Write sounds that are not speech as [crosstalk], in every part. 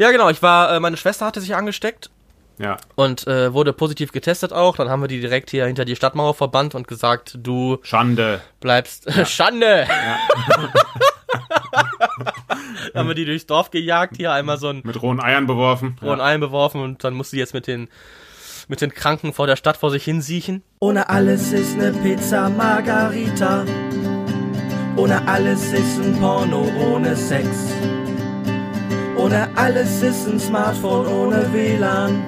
Ja, genau. Ich war, äh, meine Schwester hatte sich angesteckt Ja. und äh, wurde positiv getestet auch. Dann haben wir die direkt hier hinter die Stadtmauer verbannt und gesagt, du Schande. bleibst [laughs] Schande. [laughs] haben wir die durchs Dorf gejagt, hier einmal so ein Mit rohen Eiern beworfen. rohen Ei beworfen und dann musste die jetzt mit den mit den Kranken vor der Stadt vor sich hin siechen. Ohne alles ist ne Pizza Margarita. Ohne alles ist ein Porno ohne Sex. Ohne alles ist ein Smartphone ohne WLAN.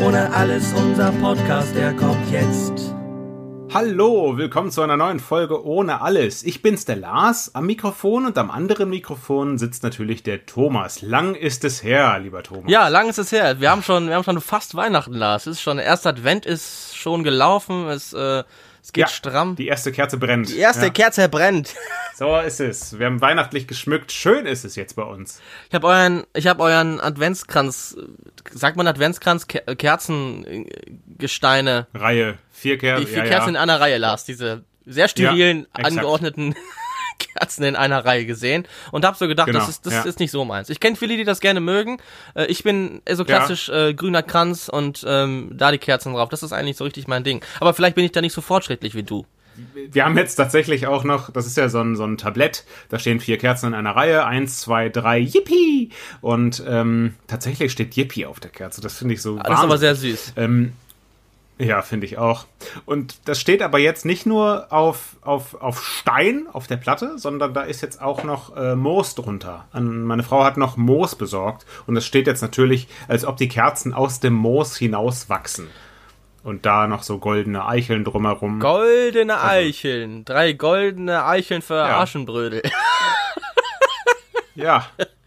Ohne alles unser Podcast, der kommt jetzt. Hallo, willkommen zu einer neuen Folge ohne alles. Ich bin's der Lars am Mikrofon und am anderen Mikrofon sitzt natürlich der Thomas. Lang ist es her, lieber Thomas. Ja, lang ist es her. Wir haben schon, wir haben schon fast Weihnachten, Lars. Es ist schon, der erste Advent ist schon gelaufen. Es, äh, es geht Ja, stramm. Die erste Kerze brennt. Die erste ja. Kerze brennt. [laughs] So ist es. Wir haben weihnachtlich geschmückt. Schön ist es jetzt bei uns. Ich habe euren, ich habe euren Adventskranz, sagt man Adventskranz, Ke Kerzengesteine, Reihe. Vier Kerzen. die vier ja, Kerzen in einer Reihe, Lars. Diese sehr sterilen, angeordneten [laughs] Kerzen in einer Reihe gesehen und habe so gedacht, Genau, das ist das ja. ist nicht so meins. Ich kenne viele, die das gerne mögen. Äh, ich bin so klassisch äh, grüner Kranz und ähm, da die Kerzen drauf. Das ist eigentlich so richtig mein Ding. Aber vielleicht bin ich da nicht so fortschrittlich wie du. Wir haben jetzt tatsächlich auch noch, das ist ja so ein, so ein Tablett, da stehen vier Kerzen in einer Reihe, eins, zwei, drei, Yippie! Und ähm, tatsächlich steht Yippie auf der Kerze, das finde ich so Das ist aber sehr süß. Ähm, ja, finde ich auch. Und das steht aber jetzt nicht nur auf, auf, auf Stein auf der Platte, sondern da ist jetzt auch noch äh, Moos drunter. An, meine Frau hat noch Moos besorgt und das steht jetzt natürlich, als ob die Kerzen aus dem Moos hinaus wachsen. Und da noch so goldene Eicheln drumherum. Goldene Eicheln. Drei goldene Eicheln für Ja. Aschenbrödel. ja. [laughs]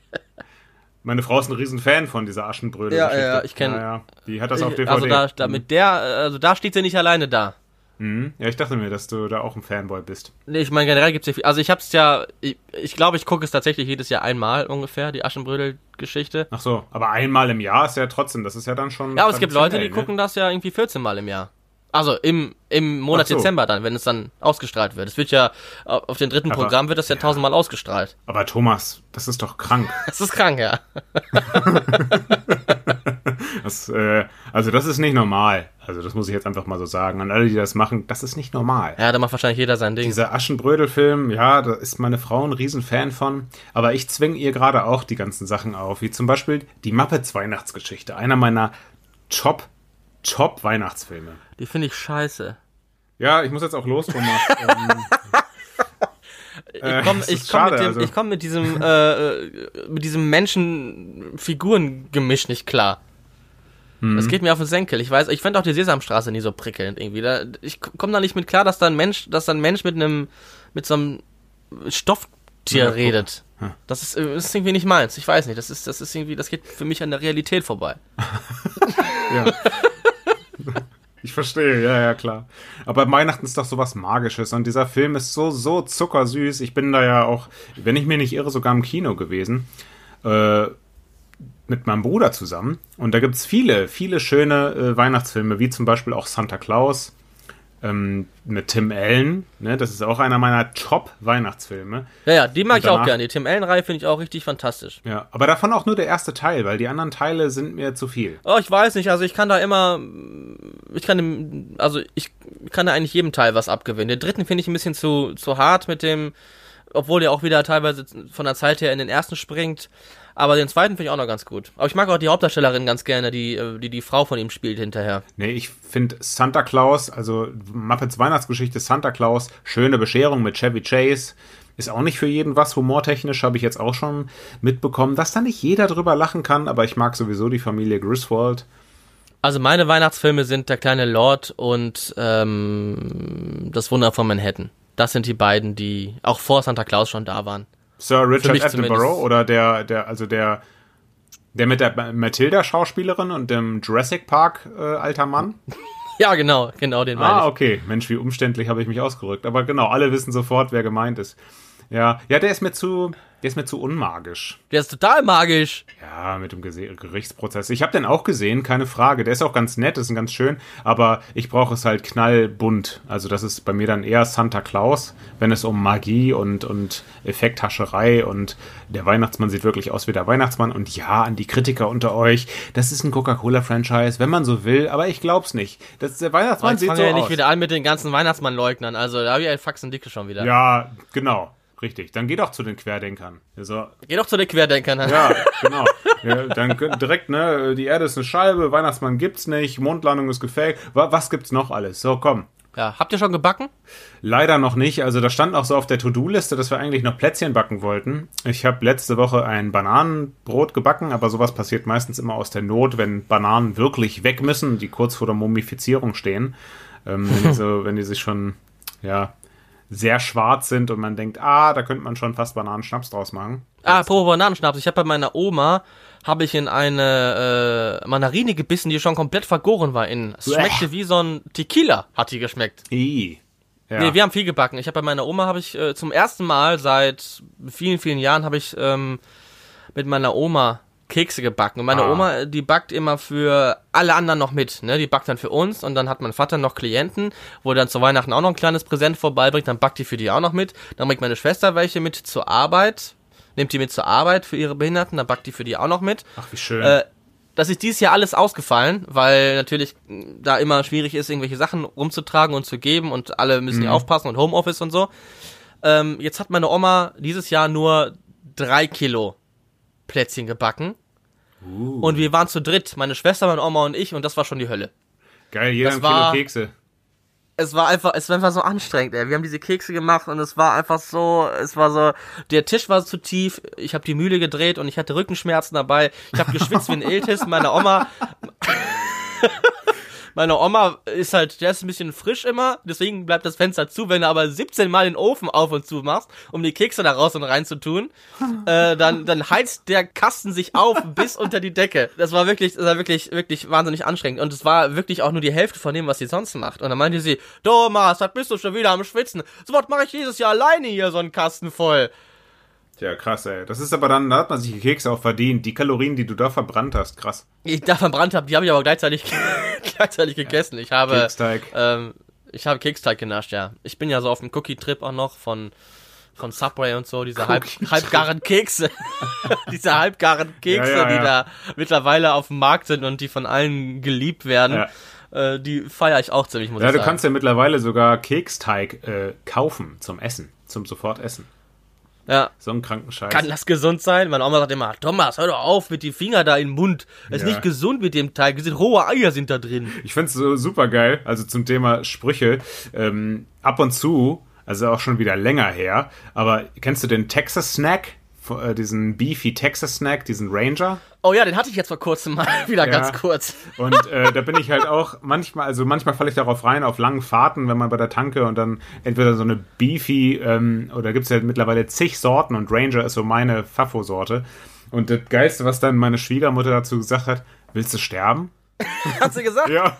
Meine Frau ist ein Riesenfan von dieser Aschenbrödel. Ja, ja, ich kenn- Ja, ja. Die hat das auf DVD. Also da, da mit der, also da steht sie nicht alleine da. Mhm. Ja, ich dachte mir, dass du da auch ein Fanboy bist. Nee, ich meine, generell gibt's ja viel. Also ich hab's ja, ich, ich glaube, ich gucke es tatsächlich jedes Jahr einmal ungefähr, die Aschenbrödel-Geschichte. Ach so, aber einmal im Jahr ist ja trotzdem, das ist ja dann schon. Ja, aber es gibt Leute, die ne? gucken das ja irgendwie 14 Mal im Jahr. Also im, im Monat so. Dezember dann, wenn es dann ausgestrahlt wird. Es wird ja, auf dem dritten Aber- Programm wird das ja ja. tausendmal ausgestrahlt. Aber Thomas, das ist doch krank. [laughs] Das ist krank, ja. [laughs] Das, äh, also das ist nicht normal. Also das muss ich jetzt einfach mal so sagen. An alle, die das machen, das ist nicht normal. Ja, da macht wahrscheinlich jeder sein Ding. Dieser Aschenbrödel-Film, ja, da ist meine Frau ein Riesenfan von. Aber ich zwinge ihr gerade auch die ganzen Sachen auf. Wie zum Beispiel die Muppets Weihnachtsgeschichte. Einer meiner Top, Top Weihnachtsfilme. Die finde ich scheiße. Ja, ich muss jetzt auch los, Thomas. [laughs] ähm, Ich Äh, komme ich ist komm mit, dem, also. ich komm mit diesem, äh, äh, mit diesem Menschen-Figuren-Gemisch nicht klar. Mhm. Das geht mir auf den Senkel. Ich weiß, ich fand auch die Sesamstraße nie so prickelnd irgendwie. Da, ich komme da nicht mit klar, dass da ein Mensch, dass da ein Mensch mit einem, mit so einem Stofftier Ja, redet. Hm. Das ist, äh, das ist irgendwie nicht meins. Ich weiß nicht. Das ist, das ist irgendwie, das geht für mich an der Realität vorbei. [laughs] Ja. [laughs] Ich verstehe, ja, ja, klar. Aber Weihnachten ist doch sowas Magisches und dieser Film ist so, so zuckersüß. Ich bin da ja auch, wenn ich mir nicht irre, sogar im Kino gewesen. Äh, mit meinem Bruder zusammen. Und da gibt's viele, viele schöne äh, Weihnachtsfilme, wie zum Beispiel auch Santa Claus ähm, mit Tim Allen. Ne? Das ist auch einer meiner Top-Weihnachtsfilme. Ja, ja, die mag ich auch gerne. Die Tim Allen-Reihe finde ich auch richtig fantastisch. Ja, aber davon auch nur der erste Teil, weil die anderen Teile sind mir zu viel. Oh, ich weiß nicht, also ich kann da immer, ich kann dem, also ich kann da eigentlich jedem Teil was abgewinnen. Den dritten finde ich ein bisschen zu, zu hart mit dem, obwohl der auch wieder teilweise von der Zeit her in den ersten springt. Aber den zweiten finde ich auch noch ganz gut. Aber ich mag auch die Hauptdarstellerin ganz gerne, die, äh, die die Frau von ihm spielt hinterher. Nee, ich finde Santa Claus, also Muppets Weihnachtsgeschichte Santa Claus, schöne Bescherung mit Chevy Chase. Ist auch nicht für jeden was, humortechnisch habe ich jetzt auch schon mitbekommen, dass da nicht jeder drüber lachen kann, aber ich mag sowieso die Familie Griswold. Also meine Weihnachtsfilme sind Der kleine Lord und ähm, Das Wunder von Manhattan. Das sind die beiden, die auch vor Santa Claus schon da waren. Sir Richard Attenborough zumindest. oder der, der, also der, der mit der Matilda-Schauspielerin und dem Jurassic Park äh, alter Mann. [laughs] Ja, genau, genau den meine Ah, okay. Mensch, wie umständlich habe ich mich ausgerückt. Aber genau, alle wissen sofort, wer gemeint ist. Ja, ja, der ist mir zu, Der ist mir zu unmagisch. Der ist total magisch. Ja, mit dem Gese Gerichtsprozess. Ich habe den auch gesehen, keine Frage. Der ist auch ganz nett, ist ganz schön, aber ich brauche es halt knallbunt. Also das ist bei mir dann eher Santa Claus, wenn es um Magie und, und Effekthascherei und der Weihnachtsmann sieht wirklich aus wie der Weihnachtsmann. Und ja, an die Kritiker unter euch, das ist ein Coca-Cola-Franchise, wenn man so will, aber ich glaub's nicht. Das, der Weihnachtsmann Jetzt sieht so wir ja nicht aus. wieder an mit den ganzen Weihnachtsmann-Leugnern. Also da habe ich ein Faxen dicke schon wieder. Ja, genau. Richtig. Dann geh doch zu den Querdenkern. Also, Geh doch zu den Querdenkern. Ja, genau. Ja, dann direkt, ne, die Erde ist eine Scheibe, Weihnachtsmann gibt's nicht, Mondlandung ist gefaked. Wa- Was gibt's noch alles? So, komm. Ja, habt ihr schon gebacken? Leider noch nicht. Also da stand auch so auf der To-Do-Liste, dass wir eigentlich noch Plätzchen backen wollten. Ich habe letzte Woche ein Bananenbrot gebacken, aber sowas passiert meistens immer aus der Not, wenn Bananen wirklich weg müssen, die kurz vor der Mumifizierung stehen. Ähm, wenn, die [laughs] so, wenn die sich schon, ja, sehr schwarz sind und man denkt, ah, da könnte man schon fast Bananenschnaps draus machen. Ah, apropos Bananenschnaps. Ich habe bei meiner Oma habe ich in eine äh, Mandarine gebissen, die schon komplett vergoren war innen. Es schmeckte wie so ein Tequila, hat die geschmeckt. I. Ja. Nee, wir haben viel gebacken. Ich habe bei meiner Oma habe ich äh, zum ersten Mal seit vielen vielen Jahren habe ich ähm, mit meiner Oma Kekse gebacken. Und meine Ah. Oma, die backt immer für alle anderen noch mit. Ne? Die backt dann für uns und dann hat mein Vater noch Klienten, wo er dann zu Weihnachten auch noch ein kleines Präsent vorbeibringt. Dann backt die für die auch noch mit. Dann bringt meine Schwester welche mit zur Arbeit. Nimmt die mit zur Arbeit für ihre Behinderten. Dann backt die für die auch noch mit. Ach, wie schön. Äh, das ist dieses Jahr alles ausgefallen, weil natürlich mh, da immer schwierig ist, irgendwelche Sachen rumzutragen und zu geben und alle müssen hier aufpassen und Homeoffice und so. Ähm, jetzt hat meine Oma dieses Jahr nur drei Kilo Plätzchen gebacken. Uh. Und wir waren zu dritt, meine Schwester, meine Oma und ich, und das war schon die Hölle. Geil, jeder das ein Kilo war- Kekse. Es war einfach, es war einfach so anstrengend, ey. Wir haben diese Kekse gemacht und es war einfach so, es war so, der Tisch war zu tief, ich habe die Mühle gedreht und ich hatte Rückenschmerzen dabei. Ich habe geschwitzt wie ein [laughs] Iltis. Meine Oma, [laughs] meine Oma ist halt, der ist ein bisschen frisch immer, deswegen bleibt das Fenster zu. Wenn du aber 17 Mal den Ofen auf und zu machst, um die Kekse da raus und rein zu tun, [laughs] äh, dann, dann heizt der Kasten sich auf bis unter die Decke. Das war wirklich, das war wirklich, wirklich wahnsinnig anstrengend. Und es war wirklich auch nur die Hälfte von dem, was sie sonst macht. Und dann meinte sie, Thomas, was bist du schon wieder am Schwitzen? So was mache ich dieses Jahr alleine hier, so einen Kasten voll. Tja, krass, ey. Das ist aber dann, da hat man sich die Kekse auch verdient. Die Kalorien, die du da verbrannt hast, krass. Die ich da verbrannt habe, die habe ich aber gleichzeitig, [laughs] gleichzeitig gegessen. Ich habe, Keksteig. ähm, ich habe Keksteig genascht, ja. Ich bin ja so auf dem Cookie-Trip auch noch von, von Subway und so, diese halb, halbgaren Kekse. [laughs] diese halbgaren Kekse, Ja, ja, die ja. da mittlerweile auf dem Markt sind und die von allen geliebt werden. Äh, die feiere ich auch ziemlich, muss Ja, ich du sagen. kannst ja mittlerweile sogar Keksteig äh, kaufen zum Essen, zum Sofortessen. Ja. So ein kranken Scheiß. Kann das gesund sein? Meine Oma sagt immer, Thomas, hör doch auf mit die Finger da in den Mund. Das ist Ja. nicht gesund mit dem Teig. Es sind rohe Eier sind da drin. Ich find's so super geil, also zum Thema Sprüche. Ähm, ab und zu, also auch schon wieder länger her, aber kennst du den Texas Snack? Äh, Diesen Beefy Texas Snack, diesen Ranger? Oh ja, den hatte ich jetzt vor kurzem mal [laughs] wieder Ja. ganz kurz. Und äh, da bin ich halt auch manchmal, also manchmal falle ich darauf rein, auf langen Fahrten, wenn man bei der Tanke und dann entweder so eine Beefy, ähm, oder gibt's ja mittlerweile zig Sorten und Ranger ist so meine Fafo-Sorte. Und das Geilste, was dann meine Schwiegermutter dazu gesagt hat, willst du sterben? [laughs] Hast du gesagt? Ja.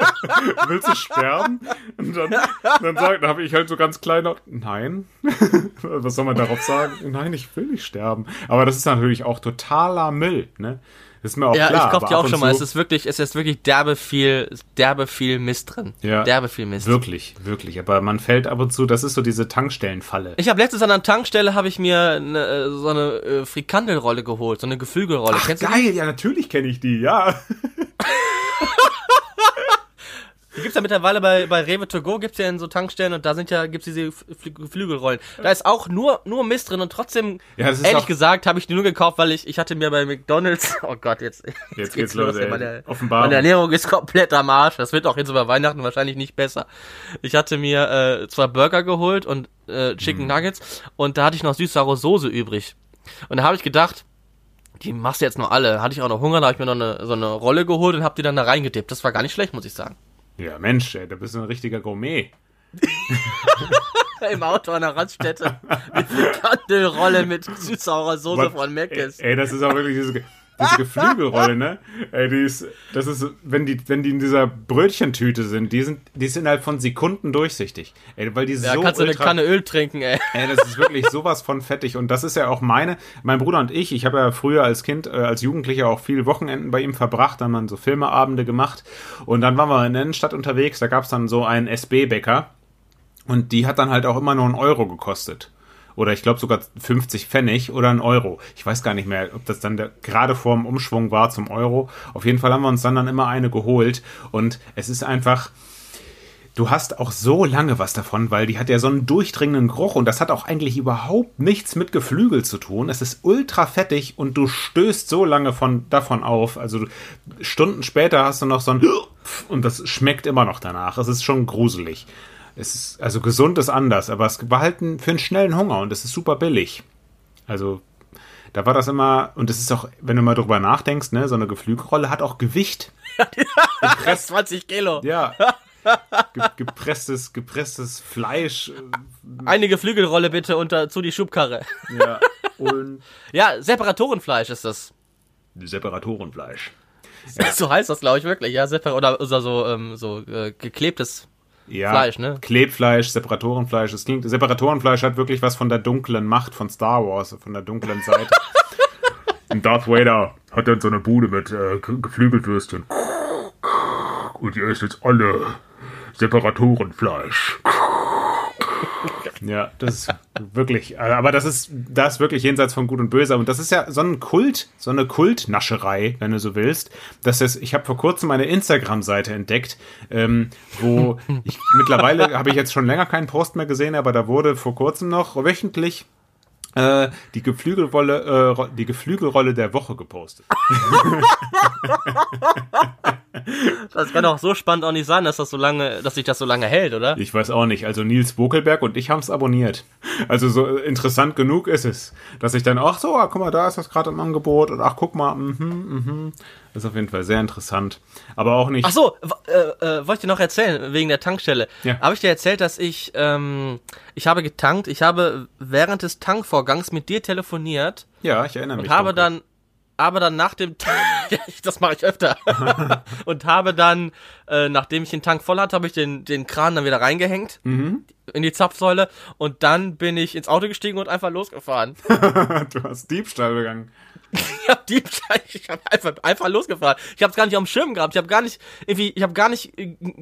[laughs] Willst du sterben? Und dann, dann, dann habe ich halt so ganz klein nein. [laughs] Was soll man darauf sagen? Nein, ich will nicht sterben. Aber das ist natürlich auch totaler Müll, ne? Das ist mir auch Ja, klar. ich kauf aber die auch schon mal. Es ist wirklich, es ist wirklich derbe viel, derbe viel Mist drin. Ja. Derbe viel Mist. Wirklich, wirklich. Aber man fällt ab und zu, das ist so diese Tankstellenfalle. Ich habe letztens an der Tankstelle habe ich mir eine, äh, so eine äh, Frikandelrolle geholt, so eine Geflügelrolle. Ach, Kennst geil, ja, natürlich kenne ich die, ja. Die gibt's ja mittlerweile bei, bei Rewe to go, gibt's ja in so Tankstellen und da sind ja, gibt's diese Fl- Geflügelrollen. Da ist auch nur, nur Mist drin und trotzdem, Ja, ehrlich gesagt, habe ich die nur gekauft, weil ich, ich hatte mir bei McDonalds, [laughs] oh Gott, jetzt, Jetzt geht's los, ey. Meine, Offenbarung. meine Ernährung ist komplett am Arsch. Das wird auch jetzt über Weihnachten wahrscheinlich nicht besser. Ich hatte mir äh, zwei Burger geholt und äh, Chicken Mhm. Nuggets und da hatte ich noch süß-saure Soße übrig. Und da habe ich gedacht, die machst du jetzt noch alle. Hatte ich auch noch Hunger, da habe ich mir noch eine, so eine Rolle geholt und habe die dann da reingedippt. Das war gar nicht schlecht, muss ich sagen. Ja, Mensch, ey, da bist du ein richtiger Gourmet. Im Auto an der Raststätte. Eine Frikandelrolle mit süß-saurer Soße Was- von Meckes. Ey, ey, das ist auch wirklich diese. Diese Geflügelrolle, ne? Ey, die ist, das ist, wenn die, wenn die in dieser Brötchentüte sind, die sind, die sind innerhalb von Sekunden durchsichtig. Ey, weil die Ja, so kannst du eine Kanne Öl trinken, ey. Ey, das ist wirklich sowas von fettig. Und das ist ja auch meine, mein Bruder und ich, ich habe ja früher als Kind, äh, als Jugendlicher auch viel Wochenenden bei ihm verbracht, dann haben so Filmeabende gemacht. Und dann waren wir in der Innenstadt unterwegs, da gab es dann so einen SB-Bäcker. Und die hat dann halt auch immer nur einen Euro gekostet. Oder ich glaube sogar 50 Pfennig oder einen Euro. Ich weiß gar nicht mehr, ob das dann der, gerade vor dem Umschwung war zum Euro. Auf jeden Fall haben wir uns dann, dann immer eine geholt. Und es ist einfach, du hast auch so lange was davon, weil die hat ja so einen durchdringenden Geruch und das hat auch eigentlich überhaupt nichts mit Geflügel zu tun. Es ist ultra fettig und du stößt so lange von, davon auf. Also Stunden später hast du noch so ein und das schmeckt immer noch danach. Es ist schon gruselig. Es ist, also gesund ist anders, aber es war halt ein, für einen schnellen Hunger und es ist super billig. Also da war das immer, und es ist auch, wenn du mal drüber nachdenkst, ne, so eine Geflügelrolle hat auch Gewicht. [laughs] Rest 20 Kilo. Ja. Ge gepresstes, gepresstes Fleisch. Eine Geflügelrolle bitte unter zu die Schubkarre. äh, Ja. [laughs] Und Ja, Separatorenfleisch ist das. Separatorenfleisch. So heißt das, glaube ich, wirklich. Ja, Separ oder, oder so, ähm, so äh, geklebtes. Ja, Fleisch, ne? Klebfleisch, Separatorenfleisch. Es klingt, Separatorenfleisch hat wirklich was von der dunklen Macht von Star Wars, von der dunklen Seite. [laughs] Und Darth Vader hat dann so eine Bude mit äh, Ge- Geflügelwürstchen. Und ihr esst jetzt alle Separatorenfleisch. Ja, das ist wirklich, äh, aber das ist, das ist wirklich jenseits von Gut und Böse. Und das ist ja so ein Kult, so eine Kultnascherei, wenn du so willst. Das ist, ich habe vor kurzem eine Instagram-Seite entdeckt, ähm, wo [laughs] ich mittlerweile habe ich jetzt schon länger keinen Post mehr gesehen, aber da wurde vor kurzem noch wöchentlich äh, die Geflügelrolle, äh, die Geflügelrolle der Woche gepostet. [laughs] [laughs] [laughs] Das kann doch so spannend auch nicht sein, dass das so lange, dass sich das so lange hält, oder? Ich weiß auch nicht. Also Nils Bokelberg und ich haben es abonniert. Also so äh, interessant genug ist es, dass ich dann, ach so, ah, guck mal, da ist das gerade im Angebot und ach, guck mal, mhm, mhm. Das ist auf jeden Fall sehr interessant. Aber auch nicht. Ach so, äh, äh, wollte ich dir noch erzählen, wegen der Tankstelle. Ja. Habe ich dir erzählt, dass ich, ähm, ich habe getankt, ich habe während des Tankvorgangs mit dir telefoniert Ja, ich erinnere mich. und habe dunkel. dann, aber dann nach dem, ich- [laughs] das mache ich öfter, [laughs] und habe dann, äh, nachdem ich den Tank voll hatte, habe ich den, den Kran dann wieder reingehängt Mhm. in die Zapfsäule und dann bin ich ins Auto gestiegen und einfach losgefahren. [laughs] du hast Diebstahl begangen. [laughs] Ich hab Diebstahl, ich hab einfach, einfach losgefahren. Ich hab's gar nicht auf dem Schirm gehabt. Ich hab gar nicht, irgendwie, ich hab gar nicht,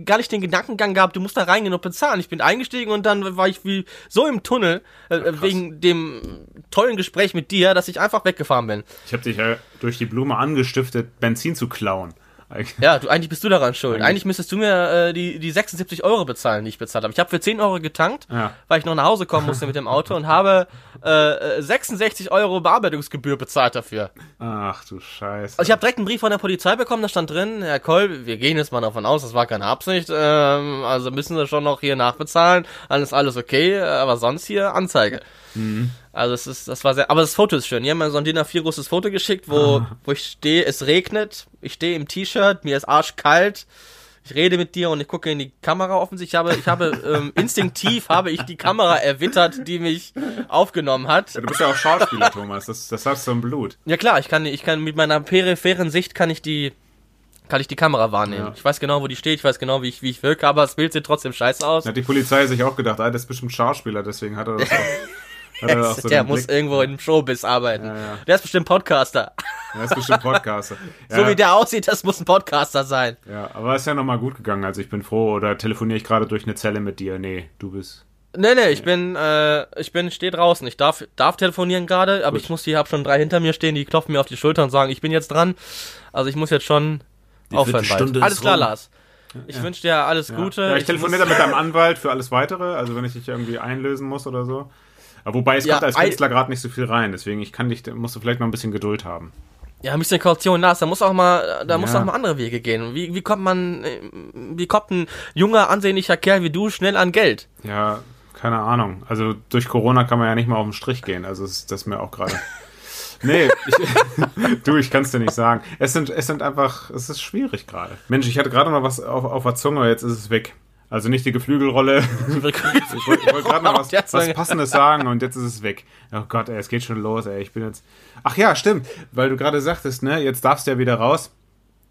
gar nicht den Gedankengang gehabt, du musst da reingehen und bezahlen. Ich bin eingestiegen und dann war ich wie so im Tunnel, äh, wegen dem tollen Gespräch mit dir, dass ich einfach weggefahren bin. Ich habe dich ja durch die Blume angestiftet, Benzin zu klauen. Eigentlich- Ja, du, eigentlich bist du daran schuld. Eigentlich müsstest du mir äh, die, die 76 Euro bezahlen, die ich bezahlt habe. Ich habe für 10 Euro getankt, Ja. weil ich noch nach Hause kommen musste mit dem Auto und habe äh, äh, 66 Euro Bearbeitungsgebühr bezahlt dafür. Ach du Scheiße. Also ich habe direkt einen Brief von der Polizei bekommen, da stand drin, Herr Koll, wir gehen jetzt mal davon aus, das war keine Absicht, ähm, also müssen Sie schon noch hier nachbezahlen, alles alles okay, aber sonst hier Anzeige. Also es ist, das war sehr, aber das Foto ist schön. Die haben mir so ein DIN A4 großes Foto geschickt, wo, [laughs] wo ich stehe, es regnet, ich stehe im T-Shirt, mir ist arschkalt, ich rede mit dir und ich gucke in die Kamera offensichtlich. Ich habe, ich habe [laughs] ähm, instinktiv habe ich die Kamera erwittert, die mich aufgenommen hat. ja, du bist ja auch Schauspieler, Thomas. Das, das hast du im Blut. Ja klar, ich kann, ich kann mit meiner peripheren Sicht kann ich die, kann ich die Kamera wahrnehmen. Ja. Ich weiß genau, wo die steht, ich weiß genau, wie ich, wie ich wirke, aber das Bild sieht trotzdem scheiße aus. Hat die Polizei sich auch gedacht, ah, das ist bestimmt Schauspieler, deswegen hat er das [laughs] auch. So der muss Blick. irgendwo im Showbiz arbeiten. Ja, ja. Der ist bestimmt Podcaster. Er ist bestimmt Podcaster. [laughs] Ja, So wie der aussieht, das muss ein Podcaster sein. Ja, aber ist ja nochmal gut gegangen. Also ich bin froh. Oder telefoniere ich gerade durch eine Zelle mit dir? Nee, du bist. Nee, nee, ich bin, äh, ich bin, stehe draußen. Ich darf, darf telefonieren gerade, aber Gut. ich muss hier, hab schon drei hinter mir stehen, die klopfen mir auf die Schulter und sagen, ich bin jetzt dran. Also ich muss jetzt schon aufhören bald. Alles klar, rum. Lars. Ich wünsche dir alles Ja. Gute. Ja, ich telefoniere muss- dann mit deinem Anwalt für alles weitere, also wenn ich dich irgendwie einlösen muss oder so. Aber wobei es Ja, kommt als Künstler gerade nicht so viel rein, deswegen ich kann dich, musst du vielleicht noch ein bisschen Geduld haben. Ja, ein bisschen Kaution, Lars, da muss auch mal, da muss Ja. auch mal andere Wege gehen. Wie, wie kommt man, wie kommt ein junger, ansehnlicher Kerl wie du schnell an Geld? Ja, keine Ahnung. Also durch Corona kann man ja nicht mal auf den Strich gehen, also ist das mir auch gerade. [laughs] Nee, ich, [laughs] du, ich kann es dir nicht sagen. Es sind, es sind einfach, es ist schwierig gerade. Mensch, ich hatte gerade noch was auf, auf der Zunge, jetzt ist es weg. Also nicht die Geflügelrolle. [laughs] ich wollte wollt gerade noch was, was Passendes sagen und jetzt ist es weg. Oh Gott, ey, es geht schon los, ey. Ich bin jetzt. Ach ja, stimmt, weil du gerade sagtest, ne, jetzt darfst du ja wieder raus.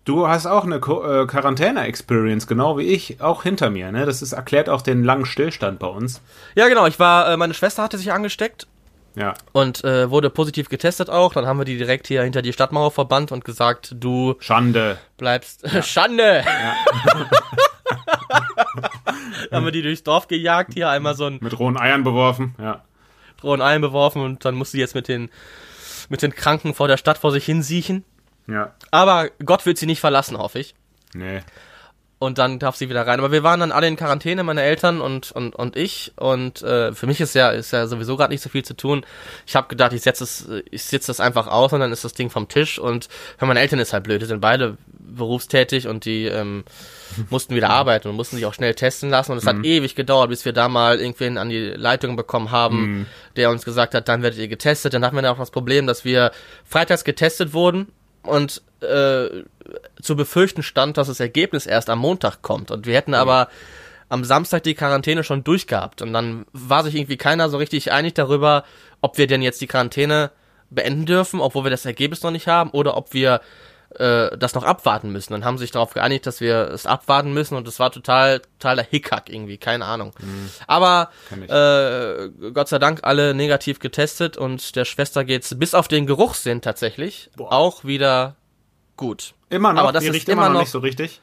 Du hast auch eine äh, Quarantäne-Experience, genau wie ich, auch hinter mir. Ne? Das ist, erklärt auch den langen Stillstand bei uns. Ja, genau. Ich war, äh, meine Schwester hatte sich angesteckt. Ja. Und äh, wurde positiv getestet auch. Dann haben wir die direkt hier hinter die Stadtmauer verbannt und gesagt, du Schande. bleibst ja. [laughs] Schande. Ja. [laughs] [laughs] haben wir die durchs Dorf gejagt, hier einmal so ein mit rohen Eiern beworfen, ja. Rohen Eiern beworfen und dann musste sie jetzt mit den mit den Kranken vor der Stadt vor sich hin siechen. Ja. Aber Gott wird sie nicht verlassen, hoffe ich. Nee. Und dann darf sie wieder rein. Aber wir waren dann alle in Quarantäne, meine Eltern und, und, und ich. Und äh, für mich ist ja, ist ja sowieso gerade nicht so viel zu tun. Ich habe gedacht, ich setze es, ich sitze das einfach aus und dann ist das Ding vom Tisch. Und für meine Eltern ist halt blöd. Die sind beide berufstätig und die ähm, [laughs] mussten wieder arbeiten und mussten sich auch schnell testen lassen. Und es mhm. hat ewig gedauert, bis wir da mal irgendwen an die Leitung bekommen haben, mhm. der uns gesagt hat, dann werdet ihr getestet. Dann hatten wir dann auch das Problem, dass wir freitags getestet wurden und äh, zu befürchten stand, dass das Ergebnis erst am Montag kommt. Und wir hätten mhm. aber am Samstag die Quarantäne schon durchgehabt. Und dann war sich irgendwie keiner so richtig einig darüber, ob wir denn jetzt die Quarantäne beenden dürfen, obwohl wir das Ergebnis noch nicht haben, oder ob wir äh, das noch abwarten müssen. Dann haben sie sich darauf geeinigt, dass wir es abwarten müssen und es war total, total der Hickhack irgendwie, keine Ahnung. Mhm. Aber äh, Gott sei Dank alle negativ getestet und der Schwester geht's bis auf den Geruchssinn tatsächlich Boah. auch wieder gut. Immer noch, Aber das die riecht immer, noch nicht so richtig.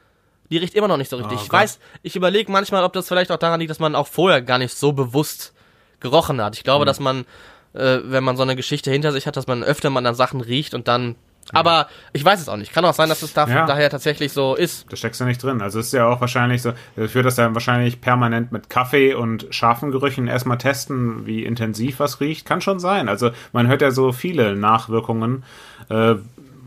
Die riecht immer noch nicht so richtig. Oh, ich weiß, ich überlege manchmal, ob das vielleicht auch daran liegt, dass man auch vorher gar nicht so bewusst gerochen hat. Ich glaube, mhm. dass man, äh, wenn man so eine Geschichte hinter sich hat, dass man öfter mal an Sachen riecht und dann aber ich weiß es auch nicht. Kann auch sein, dass es da, ja. daher tatsächlich so ist. Da steckst du nicht drin. Also es ist ja auch wahrscheinlich so, ich würde das ja wahrscheinlich permanent mit Kaffee und scharfen Gerüchen erstmal testen, wie intensiv was riecht. Kann schon sein. Also man hört ja so viele Nachwirkungen. Äh,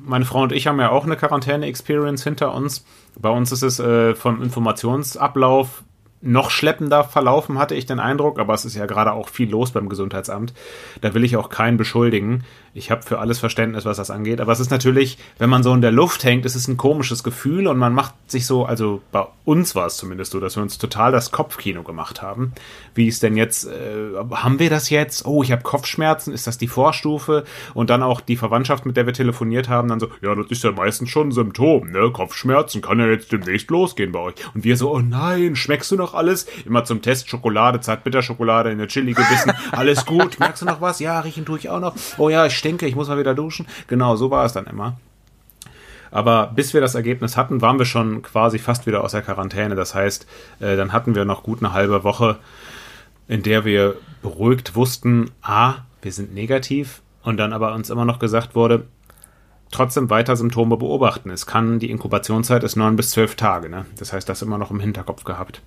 meine Frau und ich haben ja auch eine Quarantäne-Experience hinter uns. Bei uns ist es äh, vom Informationsablauf noch schleppender verlaufen, hatte ich den Eindruck, aber es ist ja gerade auch viel los beim Gesundheitsamt. Da will ich auch keinen beschuldigen. Ich habe für alles Verständnis, was das angeht. Aber es ist natürlich, wenn man so in der Luft hängt, es ist ein komisches Gefühl und man macht sich so, also bei uns war es zumindest so, dass wir uns total das Kopfkino gemacht haben. Wie ist denn jetzt, äh, haben wir das jetzt? Oh, ich habe Kopfschmerzen, ist das die Vorstufe? Und dann auch die Verwandtschaft, mit der wir telefoniert haben, dann so, ja, das ist ja meistens schon ein Symptom, ne? Kopfschmerzen kann ja jetzt demnächst losgehen bei euch. Und wir so, oh nein, schmeckst du noch alles? Immer zum Test Schokolade, Zartbitterschokolade in der Chili gebissen. Alles gut, [laughs] merkst du noch was? Ja, riechen tue ich auch noch. Oh ja, ich stinke, ich muss mal wieder duschen. Genau, so war es dann immer. Aber bis wir das Ergebnis hatten, waren wir schon quasi fast wieder aus der Quarantäne. Das heißt, äh, dann hatten wir noch gut eine halbe Woche, in der wir beruhigt wussten, ah, wir sind negativ. Und dann aber uns immer noch gesagt wurde, trotzdem weiter Symptome beobachten. Es kann, die Inkubationszeit ist neun bis zwölf Tage. Ne? Das heißt, das immer noch im Hinterkopf gehabt.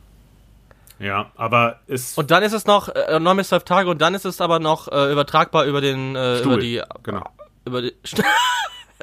Ja, aber ist. Und dann ist es noch äh, 9 bis 12 Tage und dann ist es aber noch äh, übertragbar über den äh, über die genau. über die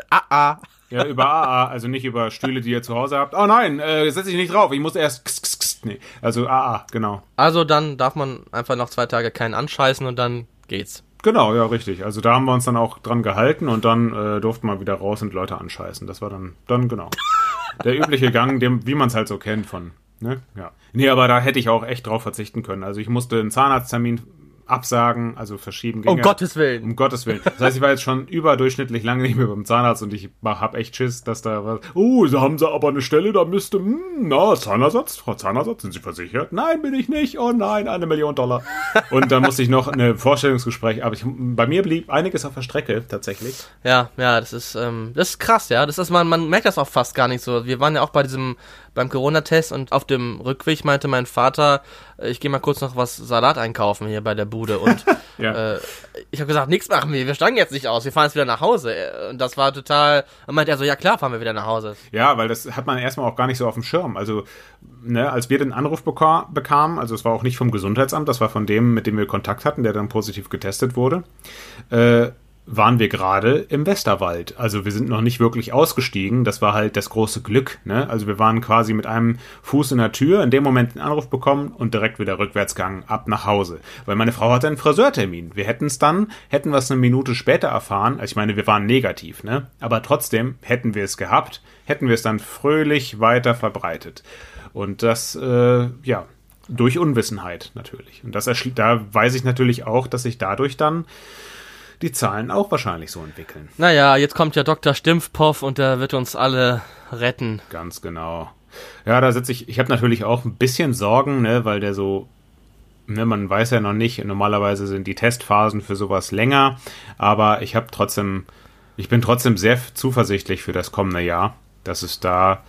AA. [laughs] Ja, über AA, also nicht über Stühle, die ihr zu Hause habt. Oh nein, äh, setz dich nicht drauf, ich muss erst kss, kss, kss. nee, also AA, genau. Also dann darf man einfach noch zwei Tage keinen anscheißen und dann geht's. Genau, ja, richtig. Also da haben wir uns dann auch dran gehalten und dann äh, durften wir wieder raus und Leute anscheißen. Das war dann, dann genau. [laughs] Der übliche Gang, dem, wie man es halt so kennt von Ne? Ja. Nee, aber da hätte ich auch echt drauf verzichten können. Also ich musste einen Zahnarzttermin absagen, also verschieben ging. Um Gottes Willen. Um Gottes Willen. Das heißt, ich war jetzt schon überdurchschnittlich lange nicht mehr beim Zahnarzt und ich hab echt Schiss, dass da was. Oh, da haben sie aber eine Stelle, da müsste. Hm, na, Zahnersatz? Frau Zahnersatz, sind Sie versichert? Nein, bin ich nicht. Oh nein, eine Million Dollar. Und dann musste ich noch ein Vorstellungsgespräch, aber ich, bei mir blieb einiges auf der Strecke, tatsächlich. Ja, ja, das ist, ähm, das ist krass, ja. Das ist, man, man merkt das auch fast gar nicht so. Wir waren ja auch bei diesem, beim Corona-Test und auf dem Rückweg meinte mein Vater, äh, ich gehe mal kurz noch was Salat einkaufen hier bei der Bude und [laughs] ja. äh, ich habe gesagt, nichts machen wir, wir steigen jetzt nicht aus, wir fahren jetzt wieder nach Hause und das war total, und meinte er so, ja klar, fahren wir wieder nach Hause. Ja, weil das hat man erstmal auch gar nicht so auf dem Schirm, also ne, als wir den Anruf beka bekamen, also es war auch nicht vom Gesundheitsamt, das war von dem, mit dem wir Kontakt hatten, der dann positiv getestet wurde, äh, waren wir gerade im Westerwald. Also wir sind noch nicht wirklich ausgestiegen. Das war halt das große Glück. Ne? Also wir waren quasi mit einem Fuß in der Tür, in dem Moment einen Anruf bekommen und direkt wieder Rückwärtsgang ab nach Hause. Weil meine Frau hatte einen Friseurtermin. Wir hätten es dann, hätten wir es eine Minute später erfahren. Also ich meine, wir waren negativ, ne? Aber trotzdem hätten wir es gehabt, hätten wir es dann fröhlich weiter verbreitet. Und das, äh, ja, durch Unwissenheit natürlich. Und das da weiß ich natürlich auch, dass sich dadurch dann die Zahlen auch wahrscheinlich so entwickeln. Naja, jetzt kommt ja Dr. Stimpfpoff und der wird uns alle retten. Ganz genau. Ja, da sitze ich, ich habe natürlich auch ein bisschen Sorgen, ne, weil der so, ne, man weiß ja noch nicht, normalerweise sind die Testphasen für sowas länger, aber ich habe trotzdem, ich bin trotzdem sehr zuversichtlich für das kommende Jahr, dass es da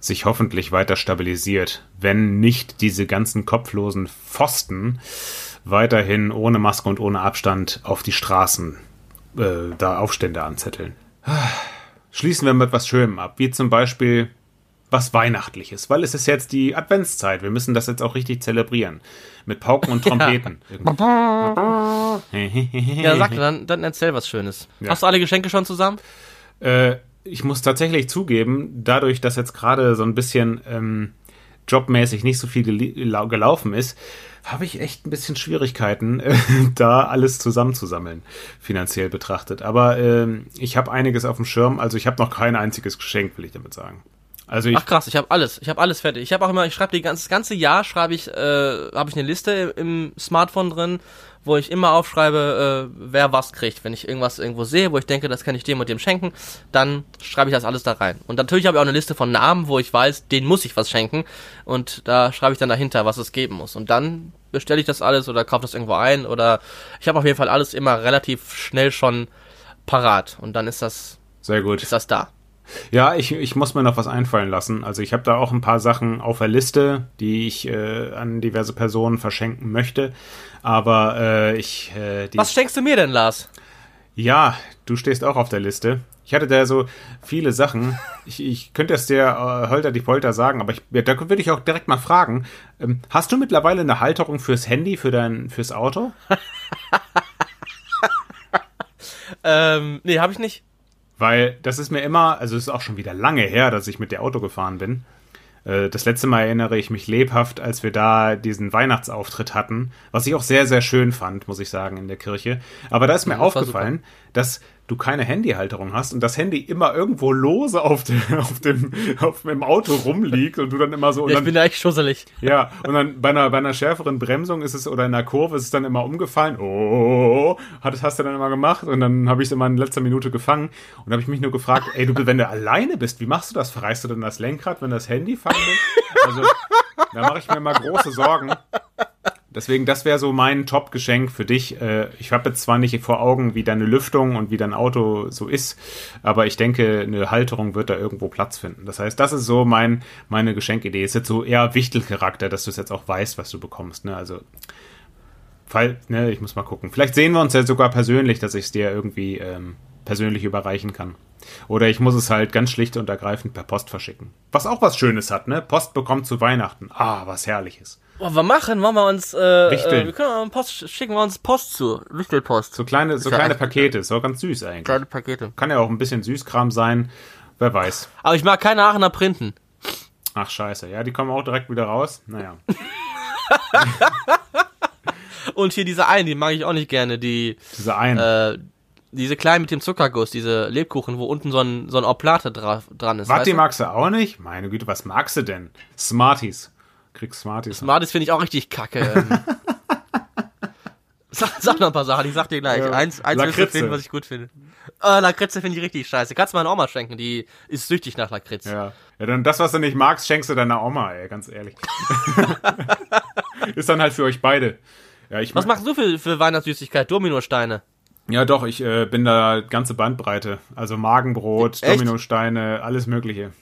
sich hoffentlich weiter stabilisiert, wenn nicht diese ganzen kopflosen Pfosten weiterhin ohne Maske und ohne Abstand auf die Straßen äh, da Aufstände anzetteln. Schließen wir mit was Schönem ab, wie zum Beispiel was Weihnachtliches, weil es ist jetzt die Adventszeit. Wir müssen das jetzt auch richtig zelebrieren. Mit Pauken und [laughs] Trompeten. ja, sag dann, dann erzähl was Schönes. Ja. Hast du alle Geschenke schon zusammen? Äh, ich muss tatsächlich zugeben, dadurch, dass jetzt gerade so ein bisschen ähm, jobmäßig nicht so viel gel gelaufen ist, habe ich echt ein bisschen Schwierigkeiten, äh, [laughs] da alles zusammenzusammeln, finanziell betrachtet. Aber äh, ich habe einiges auf dem Schirm, also ich habe noch kein einziges Geschenk, will ich damit sagen. Also ich Ach krass, ich habe alles, ich habe alles fertig. Ich habe auch immer, ich schreibe das ganze Jahr schreibe ich, äh, habe ich eine Liste im Smartphone drin, wo ich immer aufschreibe, äh, wer was kriegt. Wenn ich irgendwas irgendwo sehe, wo ich denke, das kann ich dem und dem schenken, dann schreibe ich das alles da rein. Und natürlich habe ich auch eine Liste von Namen, wo ich weiß, denen muss ich was schenken. Und da schreibe ich dann dahinter, was es geben muss. Und dann bestelle ich das alles oder kaufe das irgendwo ein oder ich habe auf jeden Fall alles immer relativ schnell schon parat. Und dann ist das sehr gut. Ist das da. Ja, ich, ich muss mir noch was einfallen lassen. Also ich habe da auch ein paar Sachen auf der Liste, die ich äh, an diverse Personen verschenken möchte. Aber äh, ich. Äh, Was schenkst du mir denn, Lars? Ja, du stehst auch auf der Liste. Ich hatte da so viele Sachen. Ich, ich könnte es dir äh, holter die Polter sagen, aber ich, ja, da würde ich auch direkt mal fragen. Ähm, hast du mittlerweile eine Halterung fürs Handy, für dein, fürs Auto? [laughs] ähm, nee, habe ich nicht. Weil das ist mir immer, also es ist auch schon wieder lange her, dass ich mit der Auto gefahren bin. Äh, das letzte Mal erinnere ich mich lebhaft, als wir da diesen Weihnachtsauftritt hatten, was ich auch sehr, sehr schön fand, muss ich sagen, in der Kirche. Aber da ist mir ja, aufgefallen, dass du keine Handyhalterung hast und das Handy immer irgendwo lose auf dem, auf dem, auf dem Auto rumliegt und du dann immer so. Ja, ich dann, bin da echt schusselig. Ja, und dann bei einer, bei einer schärferen Bremsung ist es oder in einer Kurve ist es dann immer umgefallen. Oh, hat, hast du dann immer gemacht und dann habe ich es immer in letzter Minute gefangen und habe ich mich nur gefragt, ey, du, wenn du alleine bist, wie machst du das? Verreißt du dann das Lenkrad, wenn das Handy fangen will? Also, da mache ich mir immer große Sorgen. Deswegen, das wäre so mein Top-Geschenk für dich. Äh, ich habe jetzt zwar nicht vor Augen, wie deine Lüftung und wie dein Auto so ist, aber ich denke, eine Halterung wird da irgendwo Platz finden. Das heißt, das ist so mein, meine Geschenkidee. Ist jetzt so eher Wichtelcharakter, dass du es jetzt auch weißt, was du bekommst. Ne? Also, Fall, ne, ich muss mal gucken. Vielleicht sehen wir uns ja sogar persönlich, dass ich es dir irgendwie ähm, persönlich überreichen kann. Oder ich muss es halt ganz schlicht und ergreifend per Post verschicken. Was auch was Schönes hat, ne? Post bekommt zu Weihnachten. Ah, was Herrliches. Was wir machen, wollen wir uns, äh, äh wir können Post, schicken wir uns Post zu, Wichtelpost. So kleine, so kleine Pakete, ist auch ganz süß eigentlich. Kleine Pakete. Kann ja auch ein bisschen Süßkram sein, wer weiß. Aber ich mag keine Aachener Printen. Ach scheiße, ja, die kommen auch direkt wieder raus. Naja. [laughs] Und hier diese einen, die mag ich auch nicht gerne, die. Diese einen. Äh, diese kleinen mit dem Zuckerguss, diese Lebkuchen, wo unten so ein, so ein Oplate dra dran ist. Warte, die magst du auch nicht? Meine Güte, was magst du denn? Smarties. Kriegst Smarties. Smarties finde ich auch richtig kacke. [laughs] sag, sag, noch ein paar Sachen, ich sag dir gleich. Ja. Eins, eins Lakritze. finden, was ich gut finde. Oh, Lakritze finde ich richtig scheiße. Kannst du meiner Oma schenken, die ist süchtig nach Lakritz. Ja. ja, dann das, was du nicht magst, schenkst du deiner Oma, ey, ganz ehrlich. [laughs] [laughs] ist dann halt für euch beide. Ja, ich was machst du für, für Weihnachtssüßigkeit? Dominosteine. Ja, doch, ich äh, bin da ganze Bandbreite. Also Magenbrot, Echt? Dominosteine, alles Mögliche.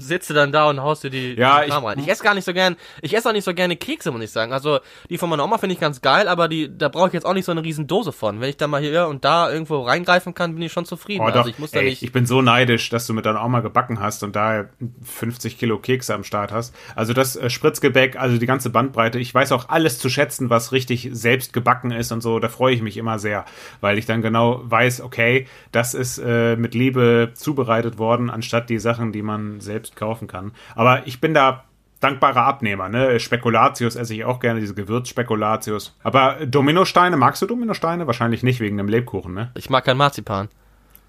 Sitzt du dann da und haust dir die, Ja, die rein. Ich esse gar nicht so gern, ich esse auch nicht so gerne Kekse, muss ich sagen. Also, die von meiner Oma finde ich ganz geil, aber die, da brauche ich jetzt auch nicht so eine riesen Dose von. Wenn ich da mal hier und da irgendwo reingreifen kann, bin ich schon zufrieden. Oh, also, ich muss da Ey, nicht. ich bin so neidisch, dass du mit deiner Oma gebacken hast und da 50 Kilo Kekse am Start hast. Also das äh, Spritzgebäck, also die ganze Bandbreite. Ich weiß auch alles zu schätzen, was richtig selbst gebacken ist und so. Da freue ich mich immer sehr, weil ich dann genau weiß, okay, das ist äh, mit Liebe zubereitet worden, anstatt die Sachen, die man selbst kaufen kann. Aber ich bin da dankbarer Abnehmer, ne? Spekulatius esse ich auch gerne, diese Gewürzspekulatius. Aber Dominosteine, magst du Dominosteine? Wahrscheinlich nicht wegen dem Lebkuchen, ne? Ich mag kein Marzipan.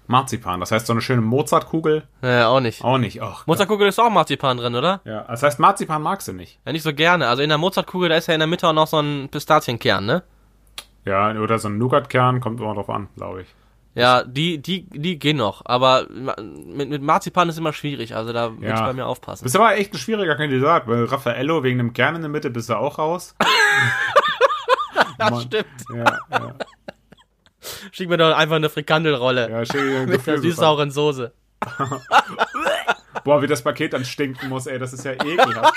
Marzipan, das heißt so eine schöne Mozartkugel? Ja, auch nicht. Auch nicht, ach. Mozartkugel ist auch Marzipan drin, oder? Ja, das heißt Marzipan magst du nicht. Ja, nicht so gerne. Also in der Mozartkugel, da ist ja in der Mitte auch noch so ein Pistazienkern, ne? Ja, oder so ein Nougatkern, kommt immer drauf an, glaube ich. Ja, die, die, die gehen noch. Aber mit, mit Marzipan ist immer schwierig. Also da muss Ja. ich bei mir aufpassen. Bist aber echt ein schwieriger Kandidat, weil Raffaello wegen dem Kern in der Mitte bist du auch raus. [laughs] Mann. stimmt. Ja, ja. Schick mir doch einfach eine Frikandelrolle. ja schick dir ein mit einer süß-sauren Soße. [laughs] Boah, wie das Paket dann stinken muss, ey, das ist ja ekelhaft.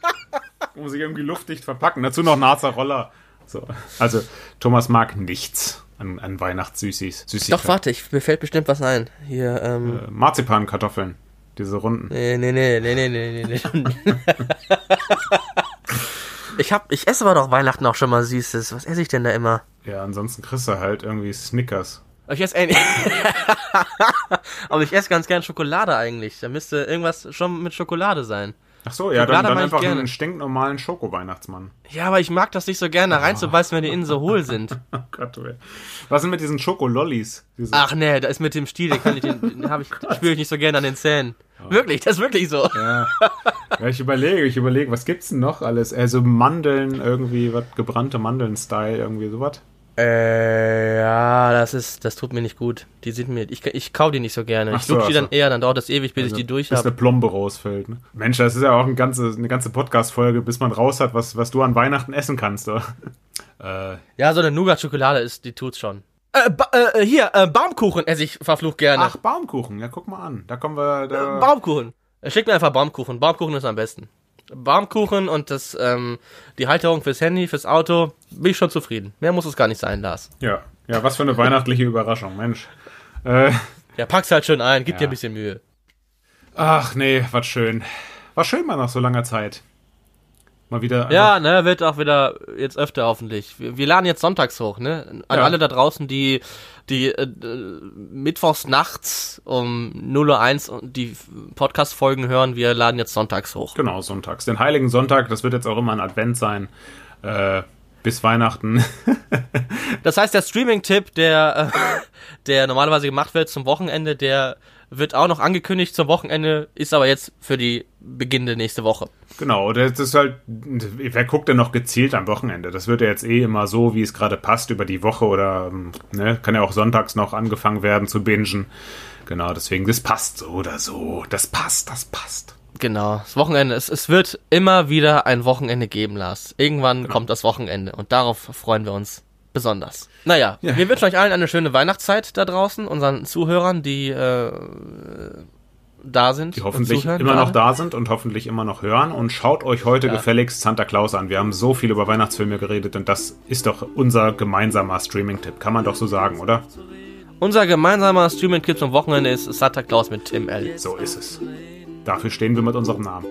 [laughs] muss ich irgendwie luftdicht verpacken. Dazu noch Roller. So. Also, Thomas mag nichts an, an Weihnachtssüßis. Doch, warte, ich, mir fällt bestimmt was ein. Hier, ähm. Äh, Marzipankartoffeln. Diese runden. Nee, nee, nee, nee, nee, nee, nee, nee. [laughs] ich hab, ich esse aber doch Weihnachten auch schon mal Süßes. Was esse ich denn da immer? Ja, ansonsten kriegst du halt irgendwie Snickers. Ich esse ähnlich. aber ich esse [laughs] ganz gern Schokolade eigentlich. Da müsste irgendwas schon mit Schokolade sein. Ach so, ja, dann, dann einfach einen stinknormalen Schoko-Weihnachtsmann. Ja, aber ich mag das nicht so gerne, da reinzubeißen, wenn die innen so hohl sind. [laughs] Oh Gott, ey. Was sind mit diesen Schokolollis? Diese, Ach nee, da ist mit dem Stiel, den kann ich, den, [laughs] den ich, den spüre ich nicht so gerne an den Zähnen. Wirklich, das ist wirklich so. Ja. ja, ich überlege, ich überlege, was gibt's denn noch alles? Also Mandeln, irgendwie, was, gebrannte Mandeln-Style, irgendwie sowas. Äh, ja, das ist, das tut mir nicht gut. Die sind mir, ich, ich kau die nicht so gerne. Ach Ich so, lutsche die ach dann so. eher, dann dauert das ewig, bis ich die durch bis habe. eine Plombe rausfällt. Ne? Mensch, das ist ja auch ein ganze, eine ganze Podcast-Folge, bis man raus hat, was, was du an Weihnachten essen kannst. Oder? [laughs] Äh, Ja, so eine Nougat-Schokolade ist, die tut's schon. Äh, äh, hier, äh, Baumkuchen esse ich verflucht gerne. ach, Baumkuchen, ja, guck mal an. Da kommen wir. Da, Äh, Baumkuchen. Äh, Schick mir einfach Baumkuchen. Baumkuchen ist am besten. Baumkuchen und das, ähm, die Halterung fürs Handy, fürs Auto, bin ich schon zufrieden. Mehr muss es gar nicht sein, Lars. ja, ja, was für eine weihnachtliche Überraschung, Mensch. Äh, Ja, pack's halt schön ein, gib dir Ja. ein bisschen Mühe. ach nee, was schön. War schön mal nach so langer Zeit. Mal wieder. Ja, ne, wird auch wieder jetzt öfter hoffentlich. Wir, wir laden jetzt sonntags hoch, ne? An Ja. alle da draußen, die, die äh, mittwochs nachts um 0.01 Uhr und die Podcast-Folgen hören, wir laden jetzt sonntags hoch. Genau, sonntags. Den Heiligen Sonntag, das wird jetzt auch immer ein Advent sein. Äh, bis Weihnachten. Das heißt, der Streaming-Tipp, der, äh, der normalerweise gemacht wird zum Wochenende, der wird auch noch angekündigt zum Wochenende, ist aber jetzt für die beginnende nächste Woche. genau, das ist halt. Wer guckt denn noch gezielt am Wochenende? Das wird ja jetzt eh immer so, wie es gerade passt, über die Woche oder ähm, ne, kann ja auch sonntags noch angefangen werden zu bingen. Genau, deswegen, das passt so oder so. Das passt, das passt. Genau, das Wochenende. Es, es wird immer wieder ein Wochenende geben, Lars. Irgendwann kommt das Wochenende und darauf freuen wir uns besonders. Naja, Ja. wir wünschen euch allen eine schöne Weihnachtszeit da draußen, unseren Zuhörern, die äh, da sind. Die hoffentlich immer noch da sind und hoffentlich immer noch hören. Und schaut euch heute Ja. gefälligst Santa Claus an. Wir haben so viel über Weihnachtsfilme geredet und das ist doch unser gemeinsamer Streaming-Tipp. Kann man doch so sagen, oder? Unser gemeinsamer Streaming-Clip zum Wochenende ist Santa Claus mit Tim L. So ist es. Dafür stehen wir mit unserem Namen.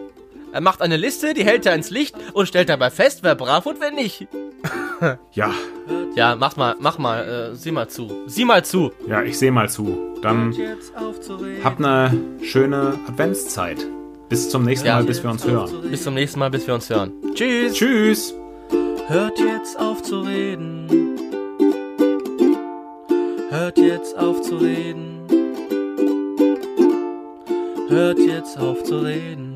Er macht eine Liste, die hält er ins Licht und stellt dabei fest, wer brav und wer nicht. [laughs] Ja, Ja, mach mal, mach mal, äh, sieh mal zu. Sieh mal zu. ja, ich sehe mal zu. Dann habt eine schöne Adventszeit. Bis zum nächsten Ja. Mal, bis wir uns hören. Bis zum nächsten Mal, bis wir uns hören. Tschüss. Tschüss! Hört jetzt auf zu reden. Hört jetzt auf zu reden. Hört jetzt auf zu reden.